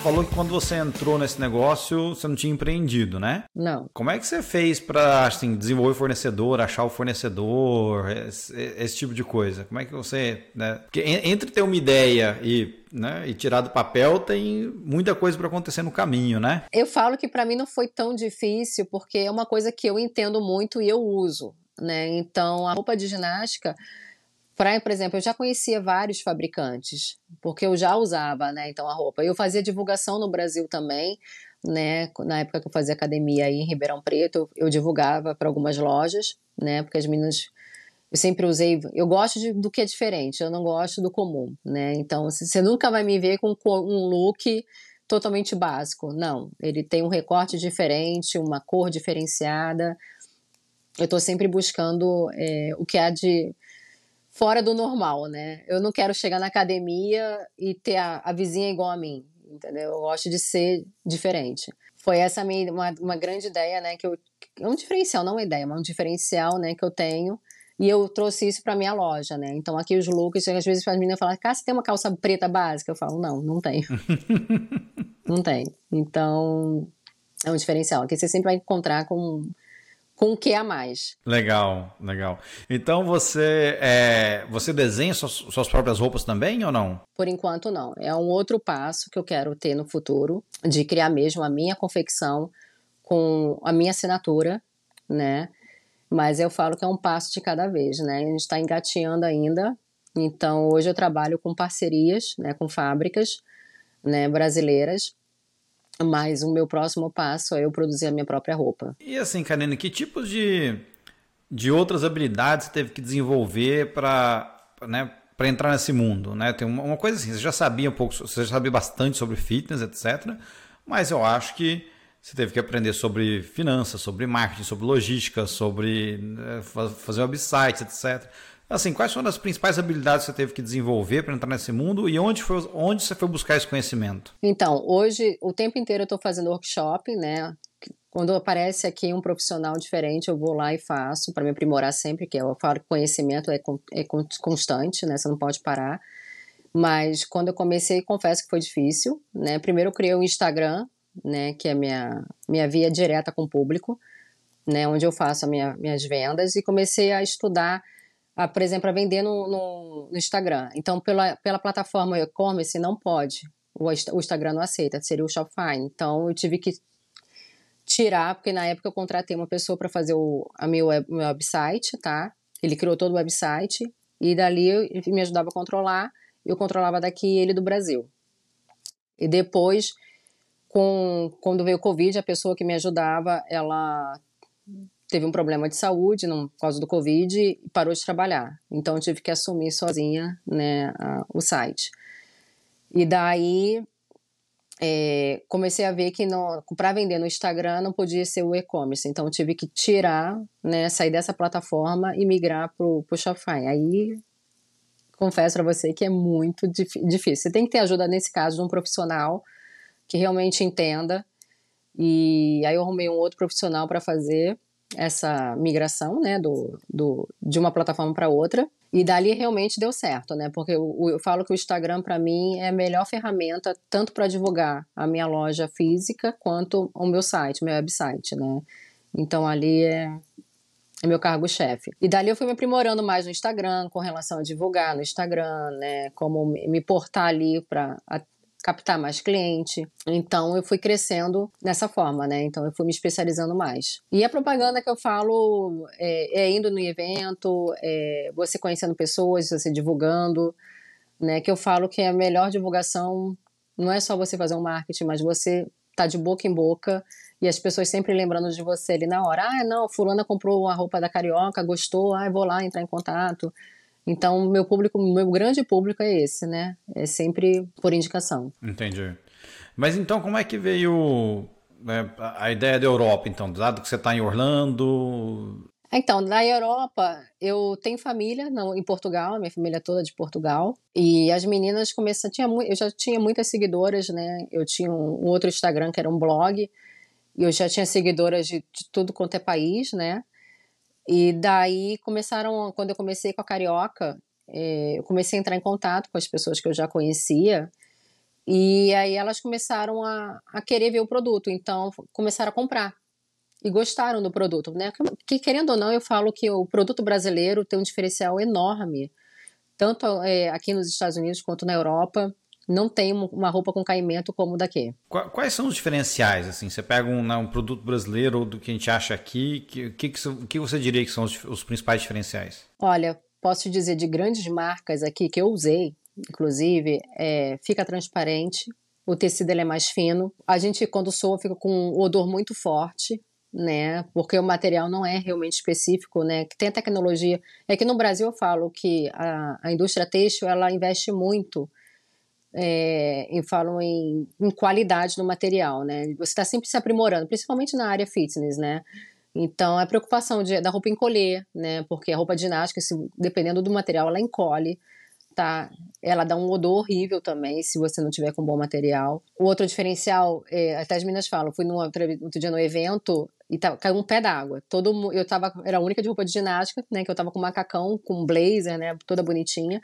falou que quando você entrou nesse negócio, você não tinha empreendido, né? Não. Como é que você fez para assim, desenvolver fornecedor, achar o fornecedor, esse, esse, tipo de coisa? Como é que você. Né? Porque entre ter uma ideia e. Né, e tirar do papel tem muita coisa para acontecer no caminho, né? Eu falo que para mim não foi tão difícil porque é uma coisa que eu entendo muito e eu uso, né? Então a roupa de ginástica Pra, por exemplo, eu já conhecia vários fabricantes, porque eu já usava, né, então a roupa. Eu fazia divulgação no Brasil também, né, na época que eu fazia academia aí em Ribeirão Preto, eu, divulgava para algumas lojas, né, porque as meninas eu sempre usei, eu gosto de, do que é diferente, eu não gosto do comum, né? Então, você nunca vai me ver com um look totalmente básico. Não, ele tem um recorte diferente, uma cor diferenciada. Eu estou sempre buscando é, o que há de fora do normal, né? Eu não quero chegar na academia e ter a, a vizinha igual a mim, entendeu? Eu gosto de ser diferente. Foi essa minha, uma, uma grande ideia, né? Que eu, é um diferencial, não uma ideia, mas um diferencial, né? Que eu tenho. E eu trouxe isso para minha loja, né? Então aqui os looks, às vezes as meninas falam, cara, você tem uma calça preta básica? Eu falo, não, não tenho. não tem. Então é um diferencial. Aqui você sempre vai encontrar com com o que a mais. Legal, legal. Então você é, você desenha suas, suas, próprias roupas também ou não? Por enquanto não. É um outro passo que eu quero ter no futuro de criar mesmo a minha confecção com a minha assinatura, né? Mas eu falo que é um passo de cada vez, né? A gente está engateando ainda. Então hoje eu trabalho com parcerias, né, com fábricas, né, brasileiras mas o meu próximo passo é eu produzir a minha própria roupa. E assim, Karine, que tipos de, de outras habilidades você teve que desenvolver para né, entrar nesse mundo, né? Tem uma, uma, coisa assim, você já sabia um pouco, você já sabia bastante sobre fitness, etc. Mas eu acho que você teve que aprender sobre finanças, sobre marketing, sobre logística, sobre né, fazer websites, etc. Assim, quais foram as principais habilidades que você teve que desenvolver para entrar nesse mundo e onde, foi, onde você foi buscar esse conhecimento? Então, hoje, o tempo inteiro eu estou fazendo workshop, né? Quando aparece aqui um profissional diferente, eu vou lá e faço para me aprimorar sempre, que eu falo que conhecimento é, é constante, né? Você não pode parar. Mas quando eu comecei, confesso que foi difícil, né? Primeiro eu criei o Instagram, né? Que é minha minha via direta com o público, né? Onde eu faço minha, minhas vendas e comecei a estudar a, por exemplo, a vender no, no, no Instagram. Então, pela, pela plataforma e-commerce, não pode. O, o Instagram não aceita, seria o Shopify. Então, eu tive que tirar, porque na época eu contratei uma pessoa para fazer o a meu, web, meu website, tá? Ele criou todo o website e dali me ajudava a controlar, eu controlava daqui ele do Brasil. E depois, com, quando veio o Covid, a pessoa que me ajudava, ela teve um problema de saúde não, por causa do Covid e parou de trabalhar. Então eu tive que assumir sozinha né, a, o site. E daí é, comecei a ver que para vender no Instagram não podia ser o e-commerce. Então eu tive que tirar, né, sair dessa plataforma e migrar para o Shopify. Aí confesso para você que é muito difícil. Você tem que ter ajuda nesse caso de um profissional que realmente entenda. E aí eu arrumei um outro profissional para fazer essa migração, né, do, do, de uma plataforma para outra. E dali realmente deu certo, né? Porque eu, eu falo que o Instagram para mim é a melhor ferramenta tanto para divulgar a minha loja física quanto o meu site, meu website, né? Então ali é, é meu cargo-chefe. E dali eu fui me aprimorando mais no Instagram com relação a divulgar no Instagram, né? Como me portar ali para captar mais cliente. Então eu fui crescendo dessa forma, né? Então eu fui me especializando mais. E a propaganda que eu falo é, é indo no evento, é você conhecendo pessoas, você divulgando, né? Que eu falo que a melhor divulgação não é só você fazer um marketing, mas você tá de boca em boca e as pessoas sempre lembrando de você ali na hora. Ah, não, fulana comprou a roupa da carioca, gostou, ah, vou lá entrar em contato. Então, meu público, meu grande público é esse, né? É sempre por indicação. Entendi. Mas então, como é que veio né, a ideia da Europa, então? Dado que você está em Orlando. Então, na Europa, eu tenho família não, em Portugal, minha família é toda de Portugal. E as meninas começaram. Tinha, eu já tinha muitas seguidoras, né? Eu tinha um, um outro Instagram que era um blog. E eu já tinha seguidoras de, de tudo quanto é país, né? E daí começaram, quando eu comecei com a Carioca, é, eu comecei a entrar em contato com as pessoas que eu já conhecia E aí elas começaram a, a querer ver o produto, então começaram a comprar e gostaram do produto, né? Que querendo ou não, eu falo que o produto brasileiro tem um diferencial enorme, tanto é, aqui nos Estados Unidos quanto na Europa. Não tem uma roupa com caimento como daqui. Quais são os diferenciais? Assim, você pega um, né, um produto brasileiro ou do que a gente acha aqui, o que, que, que, você diria que são os, os principais diferenciais? Olha, posso dizer de grandes marcas aqui que eu usei, inclusive, é, fica transparente, o tecido ele é mais fino. A gente, quando soa, fica com um odor muito forte né? Porque o material não é realmente específico, né? Que tem a tecnologia. É que no Brasil eu falo que a, a indústria têxtil ela investe muito é, em falo em, em, qualidade no material, né? Você está sempre se aprimorando, principalmente na área fitness, né? Então, a preocupação de, da roupa encolher, né? Porque a roupa ginástica, se, dependendo do material, ela encolhe tá? Ela dá um odor horrível também, se você não tiver com bom material. O outro diferencial, é, até as meninas falam, fui num outro dia no evento e tá, caiu um pé d'água. Todo eu tava, era a única de roupa de ginástica, né? Que eu tava com macacão, com blazer, né? Toda bonitinha.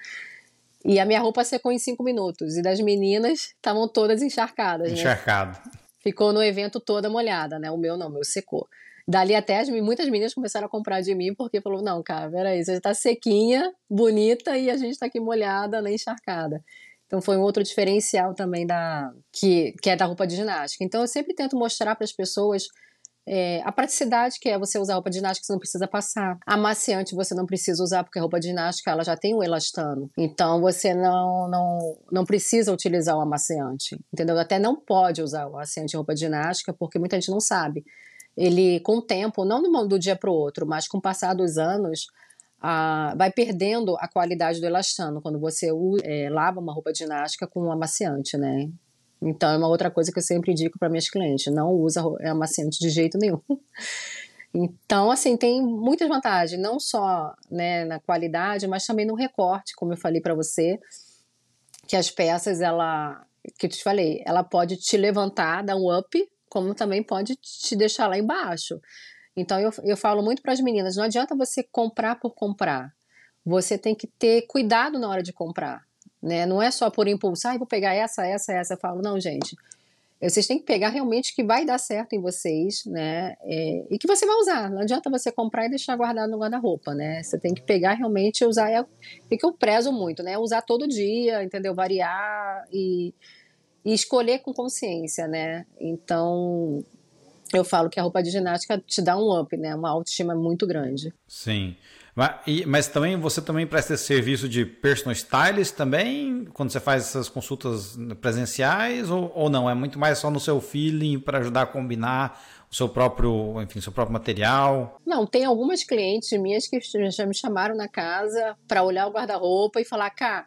E a minha roupa secou em cinco minutos. E das meninas estavam todas encharcadas. Né? Encharcado. Né? Ficou no evento toda molhada, né? O meu não, o meu secou. Dali até as, muitas meninas começaram a comprar de mim porque falou: não, cara, peraí, você tá sequinha, bonita e a gente tá aqui molhada, nem encharcada. Então foi um outro diferencial também da que, que é da roupa de ginástica. Então eu sempre tento mostrar para as pessoas é, a praticidade que é você usar roupa ginástica, você não precisa passar. Amaciante você não precisa usar, porque a roupa ginástica ela já tem o elastano. Então você não, não, não precisa utilizar o amaciante. Entendeu? Até não pode usar o amaciante em roupa ginástica, porque muita gente não sabe ele, com o tempo, não do dia para o outro, mas com o passar dos anos, a, vai perdendo a qualidade do elastano quando você é, lava uma roupa ginástica com um amaciante, né? Então é uma outra coisa que eu sempre indico para minhas clientes: não usa amaciante de jeito nenhum. Então, assim, tem muitas vantagens, não só né, na qualidade, mas também no recorte, como eu falei para você, que as peças, ela, que eu te falei, ela pode te levantar, dar um up, como também pode te deixar lá embaixo. Então eu, eu falo muito para as meninas: não adianta você comprar por comprar. Você tem que ter cuidado na hora de comprar. Né? Não é só por impulso, ah, vou pegar essa, essa, essa. Eu falo, não, gente. Vocês têm que pegar realmente que vai dar certo em vocês, né? É, e que você vai usar. Não adianta você comprar e deixar guardado no guarda-roupa, né? Você tem que pegar realmente e usar. É, o que eu prezo muito, né? Usar todo dia, entendeu? Variar e e escolher com consciência, né? Então, eu falo que a roupa de ginástica te dá um up, né? Uma autoestima muito grande. Sim. Mas, mas também você também presta esse serviço de personal stylist também, quando você faz essas consultas presenciais, ou, ou não? É muito mais só no seu feeling para ajudar a combinar o seu próprio, enfim, seu próprio material? Não, tem algumas clientes minhas que já me chamaram na casa para olhar o guarda-roupa e falar, cá,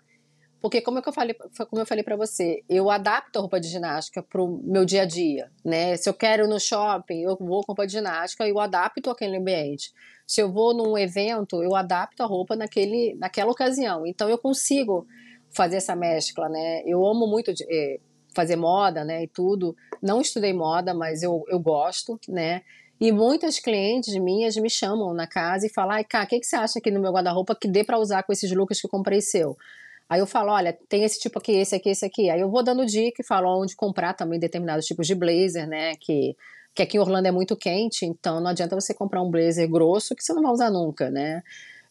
porque como, é eu falei, como eu falei para você, eu adapto a roupa de ginástica para o meu dia a dia, né? Se eu quero no shopping, eu vou com roupa de ginástica e eu adapto aquele ambiente. Se eu vou num evento, eu adapto a roupa naquele, naquela ocasião. Então eu consigo fazer essa mescla, né? Eu amo muito de, é, fazer moda, né? E tudo. Não estudei moda, mas eu, eu gosto, né? E muitas clientes minhas me chamam na casa e falam: ai, cá, o que, que você acha aqui no meu guarda-roupa que dê para usar com esses looks que eu comprei seu? Aí eu falo, olha, tem esse tipo aqui, esse aqui, esse aqui. Aí eu vou dando dica e falo onde comprar também determinados tipos de blazer, né? Que, que aqui em Orlando é muito quente, então não adianta você comprar um blazer grosso que você não vai usar nunca, né?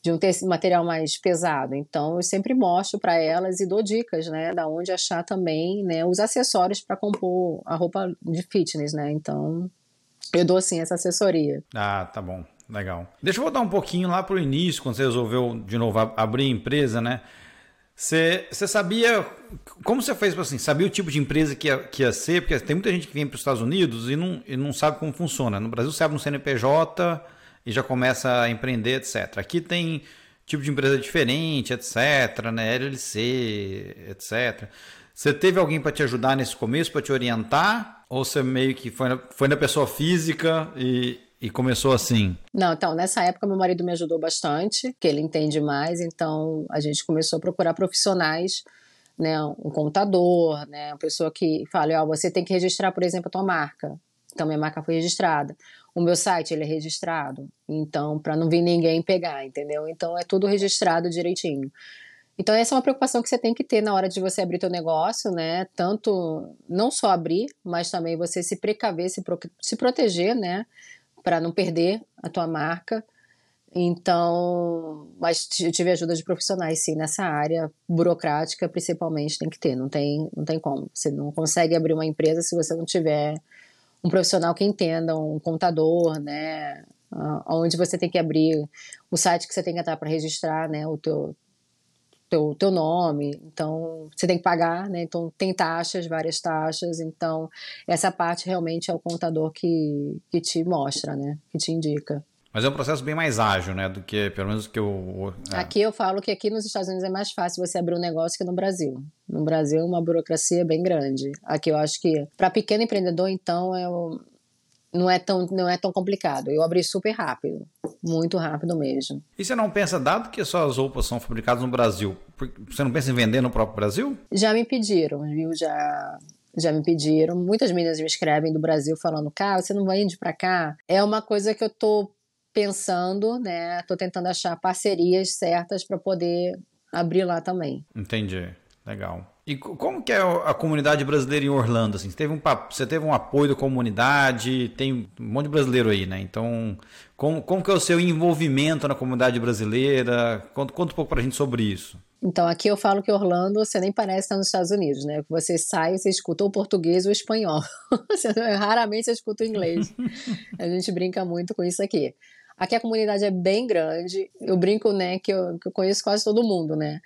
De um material mais pesado. Então eu sempre mostro para elas e dou dicas, né? Da onde achar também, né? Os acessórios para compor a roupa de fitness, né? Então eu dou assim essa assessoria. Ah, tá bom. Legal. Deixa eu voltar um pouquinho lá para o início, quando você resolveu de novo abrir empresa, né? Você, sabia. Como você fez assim? Sabia o tipo de empresa que ia, que ia ser? Porque tem muita gente que vem para os Estados Unidos e não, e não sabe como funciona. No Brasil, você abre um CNPJ e já começa a empreender, etc. Aqui tem tipo de empresa diferente, etc. Né? LLC, etc. Você teve alguém para te ajudar nesse começo, para te orientar? Ou você meio que foi na, foi na pessoa física e, e começou assim? Não, então, nessa época meu marido me ajudou bastante, que ele entende mais, então a gente começou a procurar profissionais, né, um contador, né, uma pessoa que fale, ó, oh, você tem que registrar, por exemplo, a tua marca. Então minha marca foi registrada. O meu site, ele é registrado. Então, para não vir ninguém pegar, entendeu? Então é tudo registrado direitinho. Então essa é uma preocupação que você tem que ter na hora de você abrir teu negócio, né? Tanto não só abrir, mas também você se precaver, se, pro, se proteger, né? Para não perder a tua marca. Então, mas tive ajuda de profissionais, sim, nessa área burocrática, principalmente, tem que ter, não tem, não tem como. Você não consegue abrir uma empresa se você não tiver um profissional que entenda, um contador, né, onde você tem que abrir o site que você tem que entrar para registrar, né, o teu, teu, teu nome, então você tem que pagar, né? Então tem taxas, várias taxas, então essa parte realmente é o contador que, que te mostra, né? Que te indica. Mas é um processo bem mais ágil, né? Do que, pelo menos, que eu. É. Aqui eu falo que aqui nos Estados Unidos é mais fácil você abrir um negócio que no Brasil. No Brasil é uma burocracia bem grande. Aqui eu acho que, para pequeno empreendedor, então, é o, não é tão não é tão complicado. Eu abri super rápido, muito rápido mesmo. E você não pensa, dado que suas roupas são fabricadas no Brasil, você não pensa em vender no próprio Brasil? Já me pediram, viu? Já já me pediram. Muitas meninas me escrevem do Brasil falando, cara, você não vai indo para cá? É uma coisa que eu tô pensando, né? Tô tentando achar parcerias certas para poder abrir lá também. Entendi. Legal. E como que é a comunidade brasileira em Orlando? Assim? Você, teve um, você teve um apoio da comunidade, tem um monte de brasileiro aí, né? Então, como, como que é o seu envolvimento na comunidade brasileira? Conta, conta um pouco pra gente sobre isso. Então, aqui eu falo que Orlando, você nem parece estar nos Estados Unidos, né? Você sai, você escuta o português ou o espanhol. raramente você escuta o inglês. a gente brinca muito com isso aqui. Aqui a comunidade é bem grande. Eu brinco, né, que eu, que eu conheço quase todo mundo, né?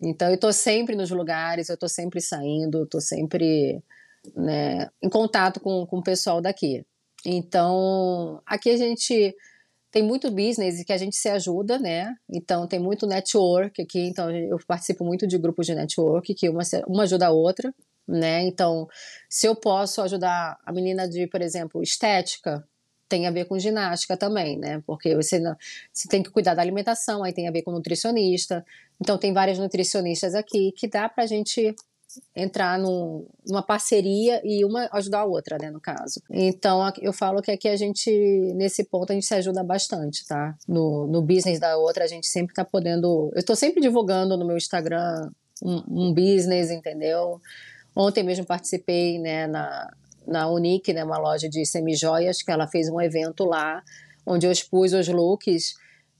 Então, eu estou sempre nos lugares, eu estou sempre saindo, estou sempre né, em contato com, com o pessoal daqui. Então, aqui a gente tem muito business e que a gente se ajuda, né? Então, tem muito network aqui. Então, eu participo muito de grupos de network, que uma, uma ajuda a outra, né? Então, se eu posso ajudar a menina de, por exemplo, estética, tem a ver com ginástica também, né? Porque você, você tem que cuidar da alimentação, aí tem a ver com nutricionista. Então, tem várias nutricionistas aqui que dá pra gente entrar num, numa parceria e uma ajudar a outra, né, no caso. Então, eu falo que aqui a gente, nesse ponto, a gente se ajuda bastante, tá? No, no business da outra, a gente sempre tá podendo... Eu tô sempre divulgando no meu Instagram um, um business, entendeu? Ontem mesmo participei, né, na, na Unique, né, uma loja de semijoias, que ela fez um evento lá, onde eu expus os looks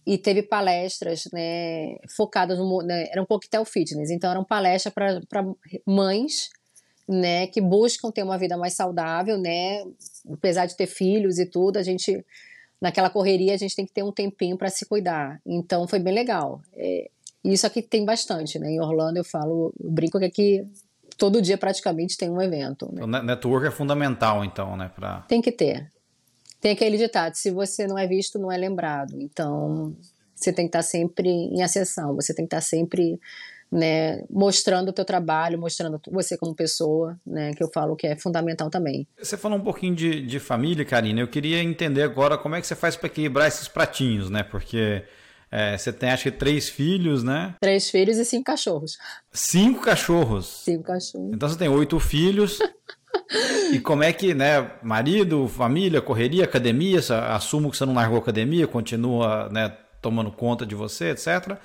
e teve palestras né, focadas no. Né, era um coquetel fitness, então eram palestras para mães né, que buscam ter uma vida mais saudável, né, apesar de ter filhos e tudo, a gente naquela correria a gente tem que ter um tempinho para se cuidar. Então foi bem legal. É, isso aqui tem bastante, né? Em Orlando eu falo, eu brinco que aqui todo dia praticamente tem um evento. Né? O network é fundamental, então, né? Pra... Tem que ter. Tem aquele ditado: se você não é visto, não é lembrado. Então, você tem que estar sempre em ascensão, você tem que estar sempre né, mostrando o teu trabalho, mostrando você como pessoa, né, que eu falo que é fundamental também. Você falou um pouquinho de, de família, Karina. Eu queria entender agora como é que você faz para equilibrar esses pratinhos, né? Porque é, você tem, acho que, três filhos, né? Três filhos e cinco cachorros. Cinco cachorros? Cinco cachorros. Então você tem oito filhos. e como é que, né, marido, família, correria, academia, assumo que você não largou a academia, continua, né, tomando conta de você, etc.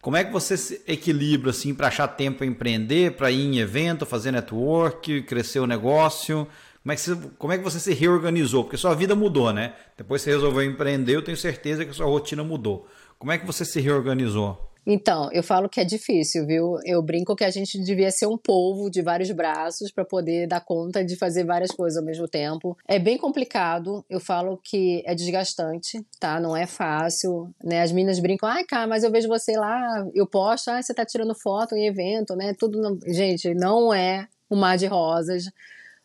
Como é que você se equilibra, assim, para achar tempo para empreender, para ir em evento, fazer network, crescer o negócio? Como é, que você, como é que você se reorganizou? Porque sua vida mudou, né? Depois você resolveu empreender, eu tenho certeza que a sua rotina mudou. Como é que você se reorganizou? Então, eu falo que é difícil, viu? Eu brinco que a gente devia ser um povo de vários braços para poder dar conta de fazer várias coisas ao mesmo tempo. É bem complicado, eu falo que é desgastante, tá? Não é fácil, né? As meninas brincam, ai, cara, mas eu vejo você lá, eu posto, ah, você tá tirando foto em evento, né? Tudo, gente, não é um mar de rosas.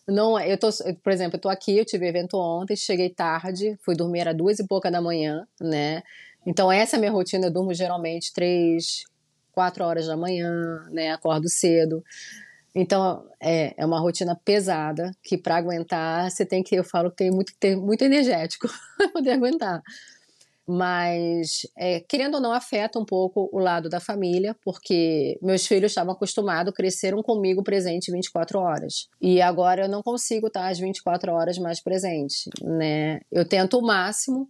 Não, é, eu tô, por exemplo, eu tô aqui, eu tive evento ontem, cheguei tarde, fui dormir às duas e pouca da manhã, né? Então, essa é a minha rotina. Eu durmo geralmente três, quatro horas da manhã, né? Acordo cedo. Então, é, é uma rotina pesada que para aguentar, você tem que, eu falo que tem muito, ter muito energético para poder aguentar. Mas, é, querendo ou não, afeta um pouco o lado da família, porque meus filhos estavam acostumados, cresceram comigo presente 24 horas. E agora eu não consigo estar às 24 horas mais presente, né? Eu tento o máximo,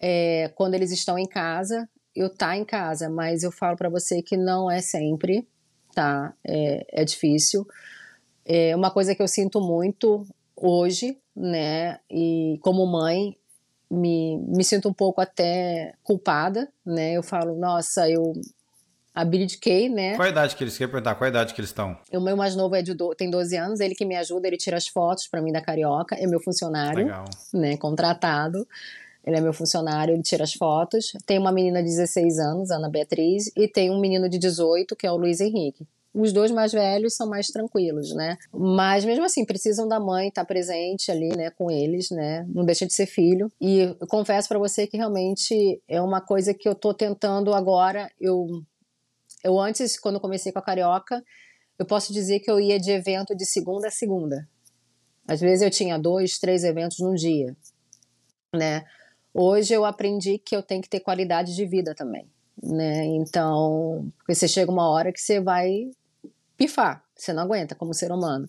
é, quando eles estão em casa, eu tá em casa, mas eu falo para você que não é sempre, tá? É, é difícil. É uma coisa que eu sinto muito hoje, né? E como mãe, me, me sinto um pouco até culpada, né? Eu falo, nossa, eu abdiquei, né? Qual a idade que eles querem perguntar? Qual a idade que eles estão? O meu mais novo é de do, tem 12 anos, ele que me ajuda, ele tira as fotos para mim da Carioca, é meu funcionário, Legal. né, contratado. Ele é meu funcionário, ele tira as fotos. Tem uma menina de 16 anos, Ana Beatriz, e tem um menino de 18, que é o Luiz Henrique. Os dois mais velhos são mais tranquilos, né? Mas mesmo assim, precisam da mãe estar presente ali, né, com eles, né? Não deixa de ser filho. E eu confesso para você que realmente é uma coisa que eu tô tentando agora. Eu, eu antes, quando comecei com a Carioca, eu posso dizer que eu ia de evento de segunda a segunda. Às vezes eu tinha dois, três eventos num dia, né? Hoje eu aprendi que eu tenho que ter qualidade de vida também, né? Então, porque você chega uma hora que você vai pifar, você não aguenta como ser humano.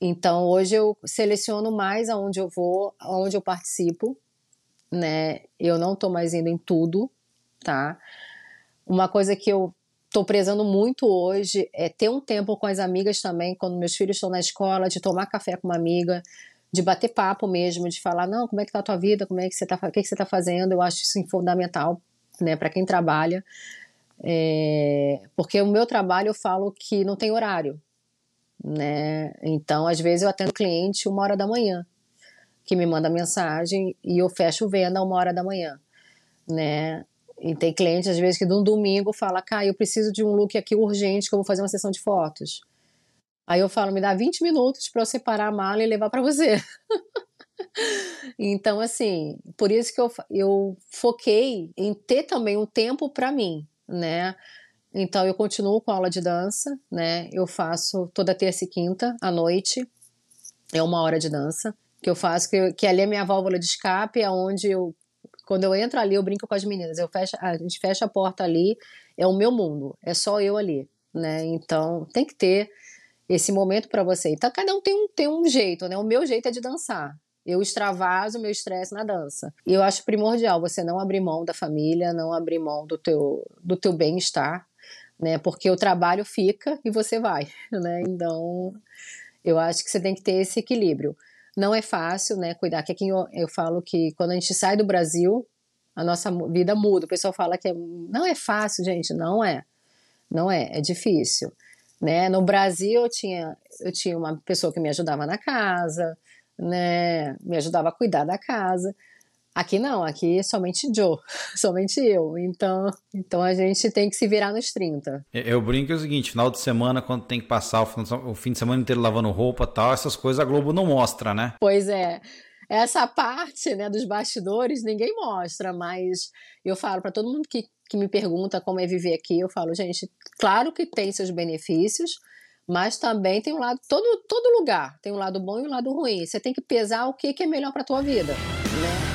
Então hoje eu seleciono mais aonde eu vou, aonde eu participo, né? Eu não tô mais indo em tudo, tá? Uma coisa que eu tô prezando muito hoje é ter um tempo com as amigas também, quando meus filhos estão na escola, de tomar café com uma amiga, de bater papo mesmo, de falar, não, como é que tá a tua vida, como é que você tá, o que, que você tá fazendo, eu acho isso fundamental, né, para quem trabalha, é, porque o meu trabalho eu falo que não tem horário, né? Então, às vezes eu atendo cliente uma hora da manhã, que me manda mensagem e eu fecho venda uma hora da manhã, né? E tem cliente, às vezes, que no domingo fala, cara, eu preciso de um look aqui urgente, que eu vou fazer uma sessão de fotos. Aí eu falo, me dá 20 minutos para eu separar a mala e levar para você. então, assim, por isso que eu, eu foquei em ter também um tempo para mim, né? Então eu continuo com aula de dança, né? Eu faço toda terça e quinta à noite, é uma hora de dança que eu faço, que, que ali é minha válvula de escape, é onde eu, quando eu entro ali, eu brinco com as meninas, eu fecho, a gente fecha a porta ali, é o meu mundo, é só eu ali, né? Então tem que ter esse momento para você. Então cada um tem um, tem um jeito, né? O meu jeito é de dançar. Eu extravaso meu estresse na dança. E eu acho primordial você não abrir mão da família, não abrir mão do teu, do teu bem-estar, né? Porque o trabalho fica e você vai, né? Então, eu acho que você tem que ter esse equilíbrio. Não é fácil, né? Cuidar, que aqui eu, eu falo que quando a gente sai do Brasil, a nossa vida muda. O pessoal fala que é, não é fácil, gente. Não é. Não é. É difícil. Né? No Brasil, eu tinha, eu tinha uma pessoa que me ajudava na casa, né, me ajudava a cuidar da casa. Aqui não, aqui é somente Joe, somente eu. Então, então a gente tem que se virar nos 30. Eu brinco é o seguinte, final de semana, quando tem que passar o fim de semana inteiro lavando roupa tal, essas coisas a Globo não mostra, né? Pois é. Essa parte né, dos bastidores ninguém mostra, mas eu falo para todo mundo que, que me pergunta como é viver aqui, eu falo, gente, claro que tem seus benefícios, mas também tem um lado, todo, todo lugar tem um lado bom e um lado ruim. Você tem que pesar o que, que é melhor para tua vida, né?